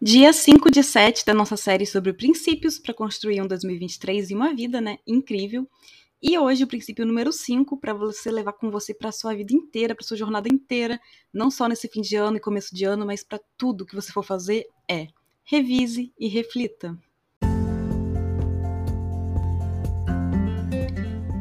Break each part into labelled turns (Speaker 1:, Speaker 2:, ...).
Speaker 1: Dia 5 de 7 da nossa série sobre princípios para construir um 2023 e uma vida, né? Incrível. E hoje o princípio número 5 para você levar com você para sua vida inteira, para sua jornada inteira, não só nesse fim de ano e começo de ano, mas para tudo que você for fazer é: revise e reflita.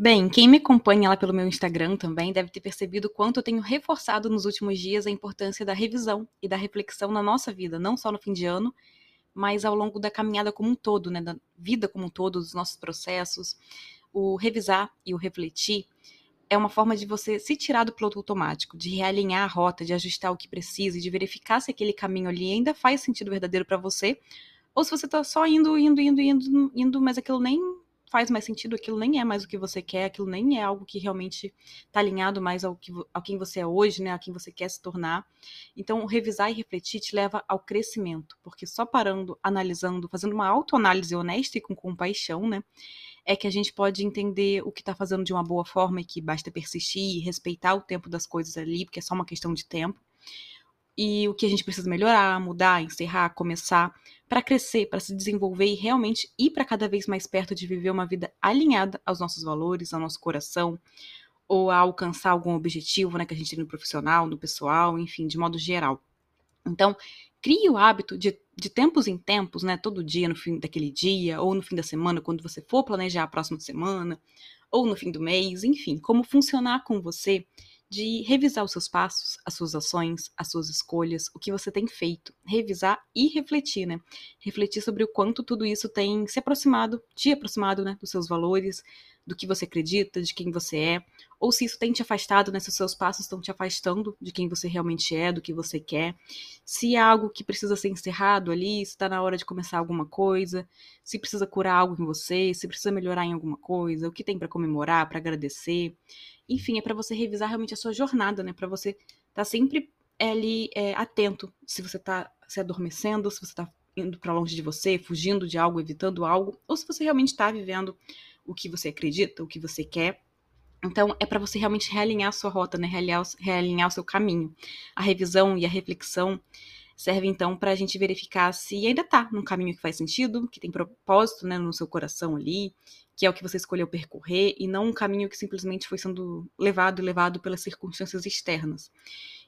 Speaker 1: Bem, quem me acompanha lá pelo meu Instagram também deve ter percebido quanto eu tenho reforçado nos últimos dias a importância da revisão e da reflexão na nossa vida, não só no fim de ano, mas ao longo da caminhada como um todo, né, da vida como um todo, dos nossos processos. O revisar e o refletir é uma forma de você se tirar do piloto automático, de realinhar a rota, de ajustar o que precisa e de verificar se aquele caminho ali ainda faz sentido verdadeiro para você, ou se você está só indo, indo, indo, indo, indo, mas aquilo nem faz mais sentido, aquilo nem é mais o que você quer, aquilo nem é algo que realmente está alinhado mais ao, que, ao quem você é hoje, né, a quem você quer se tornar. Então, revisar e refletir te leva ao crescimento, porque só parando, analisando, fazendo uma autoanálise honesta e com compaixão, né, é que a gente pode entender o que está fazendo de uma boa forma e que basta persistir e respeitar o tempo das coisas ali, porque é só uma questão de tempo e o que a gente precisa melhorar, mudar, encerrar, começar, para crescer, para se desenvolver e realmente ir para cada vez mais perto de viver uma vida alinhada aos nossos valores, ao nosso coração, ou a alcançar algum objetivo né, que a gente tem no profissional, no pessoal, enfim, de modo geral. Então, crie o hábito de, de tempos em tempos, né, todo dia, no fim daquele dia, ou no fim da semana, quando você for planejar a próxima semana, ou no fim do mês, enfim, como funcionar com você de revisar os seus passos, as suas ações, as suas escolhas, o que você tem feito, revisar e refletir, né? Refletir sobre o quanto tudo isso tem se aproximado, te aproximado, né, dos seus valores, do que você acredita, de quem você é, ou se isso tem te afastado, né, se os seus passos estão te afastando de quem você realmente é, do que você quer, se é algo que precisa ser encerrado ali, se está na hora de começar alguma coisa, se precisa curar algo em você, se precisa melhorar em alguma coisa, o que tem para comemorar, para agradecer. Enfim, é para você revisar realmente a sua jornada, né, para você estar tá sempre ali é, atento se você está se adormecendo, se você está indo para longe de você, fugindo de algo, evitando algo, ou se você realmente está vivendo o que você acredita, o que você quer. Então, é para você realmente realinhar a sua rota, né? Realinhar, realinhar o seu caminho. A revisão e a reflexão serve então para a gente verificar se ainda está num caminho que faz sentido, que tem propósito né, no seu coração ali, que é o que você escolheu percorrer, e não um caminho que simplesmente foi sendo levado e levado pelas circunstâncias externas.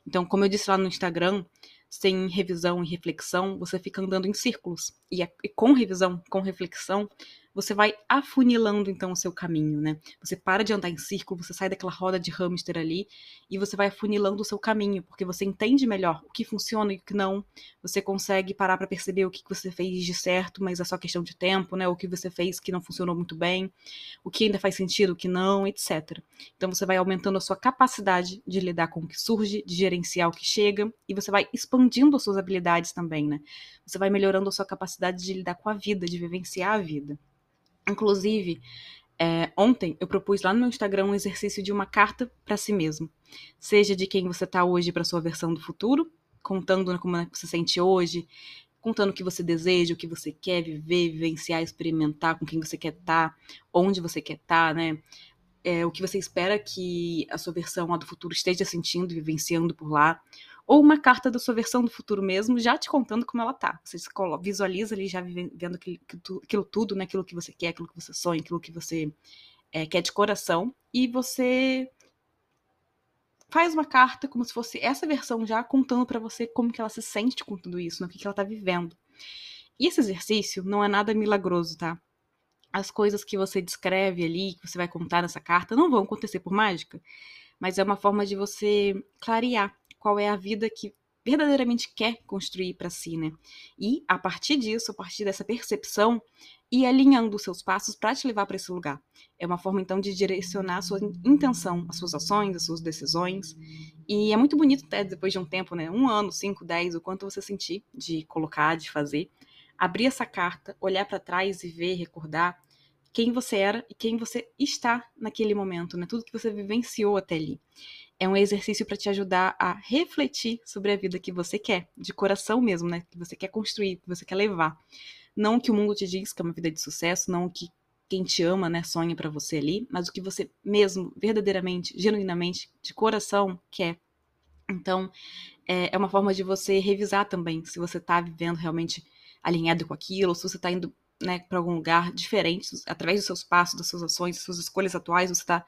Speaker 1: Então, como eu disse lá no Instagram, sem revisão e reflexão, você fica andando em círculos. E, e com revisão, com reflexão, você vai afunilando então o seu caminho, né? Você para de andar em círculo, você sai daquela roda de hamster ali e você vai afunilando o seu caminho, porque você entende melhor o que funciona e o que não. Você consegue parar para perceber o que você fez de certo, mas é só questão de tempo, né? O que você fez que não funcionou muito bem, o que ainda faz sentido, o que não, etc. Então você vai aumentando a sua capacidade de lidar com o que surge, de gerenciar o que chega e você vai expandindo as suas habilidades também, né? Você vai melhorando a sua capacidade de lidar com a vida, de vivenciar a vida. Inclusive, é, ontem eu propus lá no meu Instagram um exercício de uma carta para si mesmo. Seja de quem você está hoje para sua versão do futuro, contando como é você se sente hoje, contando o que você deseja, o que você quer viver, vivenciar, experimentar, com quem você quer estar, tá, onde você quer estar, tá, né? É, o que você espera que a sua versão do futuro esteja sentindo, vivenciando por lá ou uma carta da sua versão do futuro mesmo, já te contando como ela tá. Você visualiza ali já vendo aquilo, aquilo tudo, né? Aquilo que você quer, aquilo que você sonha, aquilo que você é, quer de coração, e você faz uma carta como se fosse essa versão já contando para você como que ela se sente com tudo isso, né? o que, que ela tá vivendo. E esse exercício não é nada milagroso, tá? As coisas que você descreve ali, que você vai contar nessa carta, não vão acontecer por mágica, mas é uma forma de você clarear qual é a vida que verdadeiramente quer construir para si, né? E a partir disso, a partir dessa percepção, ir alinhando os seus passos para te levar para esse lugar. É uma forma então de direcionar a sua intenção, as suas ações, as suas decisões. E é muito bonito até depois de um tempo, né? Um ano, cinco, dez, o quanto você sentir de colocar, de fazer, abrir essa carta, olhar para trás e ver, recordar quem você era e quem você está naquele momento, né? Tudo que você vivenciou até ali. É um exercício para te ajudar a refletir sobre a vida que você quer, de coração mesmo, né? Que você quer construir, que você quer levar. Não o que o mundo te diz que é uma vida de sucesso, não o que quem te ama, né, sonha para você ali, mas o que você mesmo, verdadeiramente, genuinamente, de coração quer. Então, é, é uma forma de você revisar também se você tá vivendo realmente alinhado com aquilo, ou se você tá indo né, para algum lugar diferente, através dos seus passos, das suas ações, das suas escolhas atuais, você está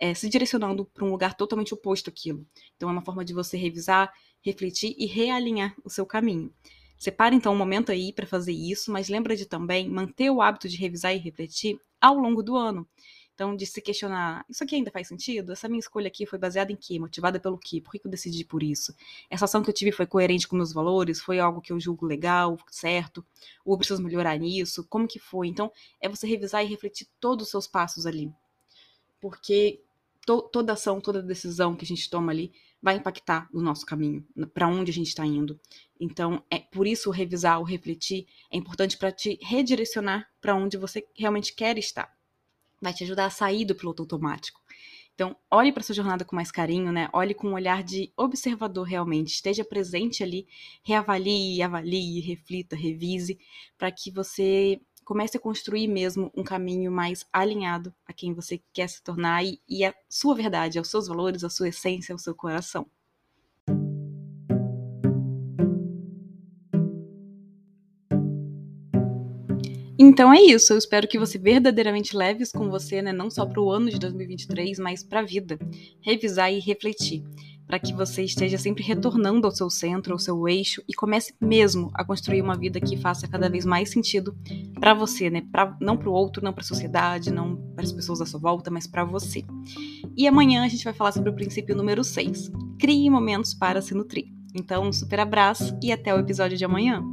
Speaker 1: é, se direcionando para um lugar totalmente oposto àquilo. Então é uma forma de você revisar, refletir e realinhar o seu caminho. Separa então um momento aí para fazer isso, mas lembra de também manter o hábito de revisar e refletir ao longo do ano. Então, de se questionar, isso aqui ainda faz sentido? Essa minha escolha aqui foi baseada em quê? Motivada pelo quê? Por que eu decidi por isso? Essa ação que eu tive foi coerente com meus valores? Foi algo que eu julgo legal, certo? Ou eu preciso melhorar nisso? Como que foi? Então, é você revisar e refletir todos os seus passos ali. Porque to toda ação, toda decisão que a gente toma ali vai impactar no nosso caminho, para onde a gente está indo. Então, é por isso revisar ou refletir é importante para te redirecionar para onde você realmente quer estar vai te ajudar a sair do piloto automático. Então, olhe para sua jornada com mais carinho, né? Olhe com um olhar de observador realmente, esteja presente ali, reavalie, avalie, reflita, revise, para que você comece a construir mesmo um caminho mais alinhado a quem você quer se tornar e, e a sua verdade, aos seus valores, à sua essência, ao seu coração. Então é isso, eu espero que você verdadeiramente leve isso com você, né, não só para o ano de 2023, mas para a vida. Revisar e refletir, para que você esteja sempre retornando ao seu centro, ao seu eixo e comece mesmo a construir uma vida que faça cada vez mais sentido para você, né? Pra, não para o outro, não para a sociedade, não para as pessoas à sua volta, mas para você. E amanhã a gente vai falar sobre o princípio número 6. Crie momentos para se nutrir. Então, um super abraço e até o episódio de amanhã.